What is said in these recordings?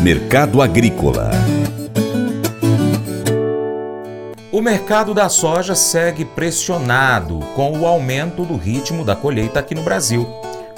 Mercado Agrícola O mercado da soja segue pressionado com o aumento do ritmo da colheita aqui no Brasil.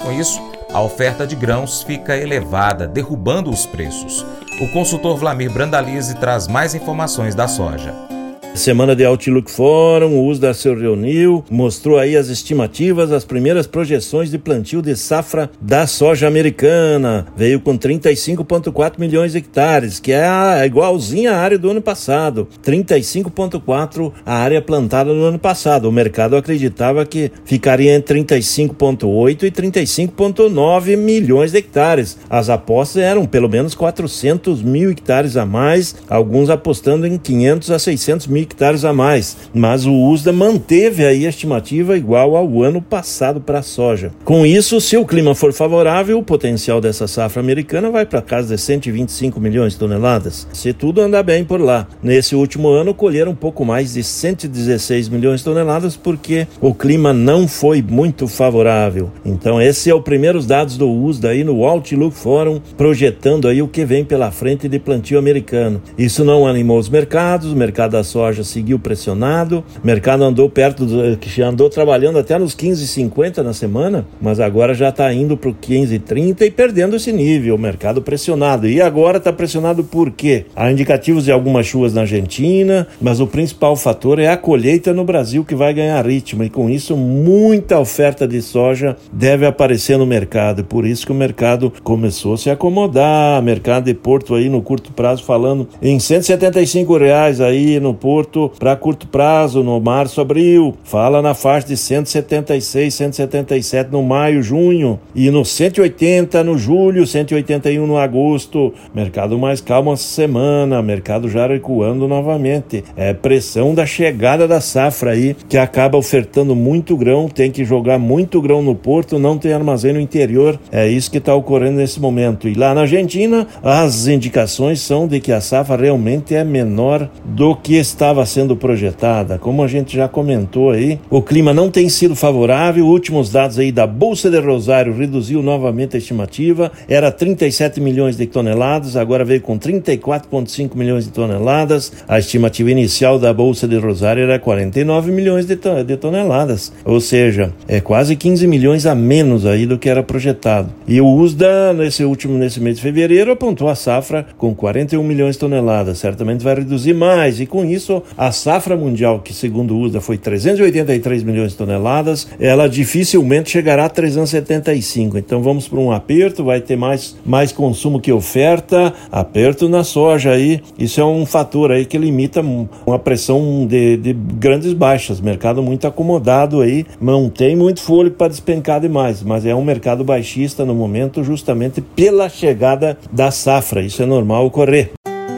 Com isso, a oferta de grãos fica elevada, derrubando os preços. O consultor Vlamir Brandalize traz mais informações da soja. Semana de Outlook Forum, o uso da seu reuniu, mostrou aí as estimativas, as primeiras projeções de plantio de safra da soja americana. Veio com 35,4 milhões de hectares, que é, a, igualzinha à área do ano passado. 35,4 a área plantada no ano passado. O mercado acreditava que ficaria entre 35,8 e 35,9 milhões de hectares. As apostas eram pelo menos 400 mil hectares a mais, alguns apostando em 500 a 600 mil hectares a mais, mas o USDA manteve aí a estimativa igual ao ano passado para a soja. Com isso, se o clima for favorável, o potencial dessa safra americana vai para casa de 125 milhões de toneladas, se tudo andar bem por lá. Nesse último ano, colheram um pouco mais de 116 milhões de toneladas porque o clima não foi muito favorável. Então, esse é o primeiros dados do USDA aí no Outlook Forum, projetando aí o que vem pela frente de plantio americano. Isso não animou os mercados, o mercado da soja soja seguiu pressionado, o mercado andou perto, do, que andou trabalhando até nos 15,50 na semana, mas agora já está indo para o 15,30 e perdendo esse nível, o mercado pressionado. E agora está pressionado por quê? Há indicativos de algumas chuvas na Argentina, mas o principal fator é a colheita no Brasil que vai ganhar ritmo, e com isso muita oferta de soja deve aparecer no mercado, por isso que o mercado começou a se acomodar, mercado de Porto aí no curto prazo falando em 175 reais aí no Porto, para curto prazo no março, abril, fala na faixa de 176, 177 no maio, junho e no 180 no julho, 181 no agosto. Mercado mais calmo essa semana, mercado já recuando novamente. É pressão da chegada da safra aí que acaba ofertando muito grão, tem que jogar muito grão no porto, não tem armazém no interior. É isso que está ocorrendo nesse momento. E lá na Argentina, as indicações são de que a safra realmente é menor do que está estava sendo projetada. Como a gente já comentou aí, o clima não tem sido favorável. Últimos dados aí da Bolsa de Rosário reduziu novamente a estimativa. Era 37 milhões de toneladas, agora veio com 34,5 milhões de toneladas. A estimativa inicial da Bolsa de Rosário era 49 milhões de, de toneladas, ou seja, é quase 15 milhões a menos aí do que era projetado. E o USDA, nesse último nesse mês de fevereiro, apontou a safra com 41 milhões de toneladas. Certamente vai reduzir mais, e com isso a safra mundial, que segundo o USDA foi 383 milhões de toneladas, ela dificilmente chegará a 375. Então vamos para um aperto, vai ter mais, mais consumo que oferta, aperto na soja aí. Isso é um fator aí que limita uma pressão de, de grandes baixas. Mercado muito acomodado aí, não tem muito fôlego para despencar demais, mas é um mercado baixista no momento justamente pela chegada da safra. Isso é normal ocorrer.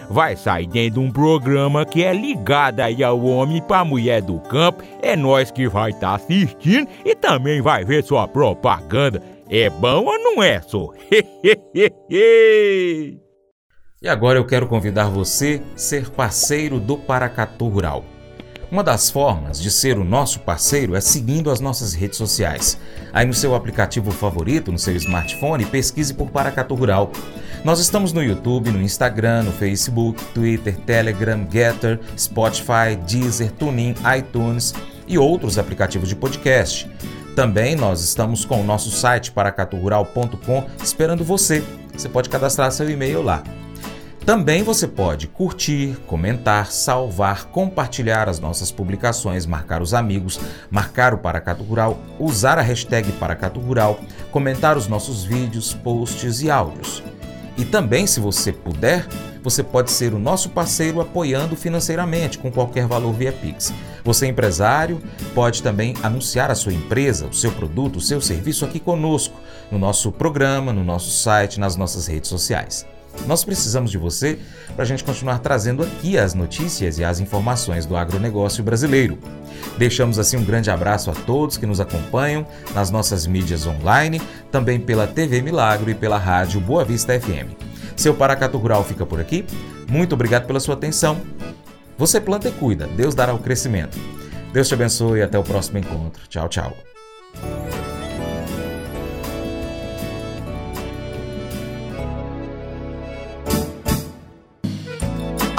vai sair dentro de um programa que é ligado aí ao homem para mulher do campo. É nós que vai estar tá assistindo e também vai ver sua propaganda. É bom ou não é, só? e agora eu quero convidar você a ser parceiro do Paracatu Rural. Uma das formas de ser o nosso parceiro é seguindo as nossas redes sociais. Aí no seu aplicativo favorito, no seu smartphone, pesquise por Paracatu Rural. Nós estamos no YouTube, no Instagram, no Facebook, Twitter, Telegram, Getter, Spotify, Deezer, TuneIn, iTunes e outros aplicativos de podcast. Também nós estamos com o nosso site paracaturural.com esperando você. Você pode cadastrar seu e-mail lá. Também você pode curtir, comentar, salvar, compartilhar as nossas publicações, marcar os amigos, marcar o Paracato Rural, usar a hashtag Paracato Rural, comentar os nossos vídeos, posts e áudios. E também, se você puder, você pode ser o nosso parceiro apoiando financeiramente com qualquer valor via Pix. Você, empresário, pode também anunciar a sua empresa, o seu produto, o seu serviço aqui conosco, no nosso programa, no nosso site, nas nossas redes sociais. Nós precisamos de você para a gente continuar trazendo aqui as notícias e as informações do agronegócio brasileiro. Deixamos assim um grande abraço a todos que nos acompanham nas nossas mídias online, também pela TV Milagro e pela rádio Boa Vista FM. Seu Paracato Rural fica por aqui. Muito obrigado pela sua atenção. Você planta e cuida, Deus dará o crescimento. Deus te abençoe e até o próximo encontro. Tchau, tchau.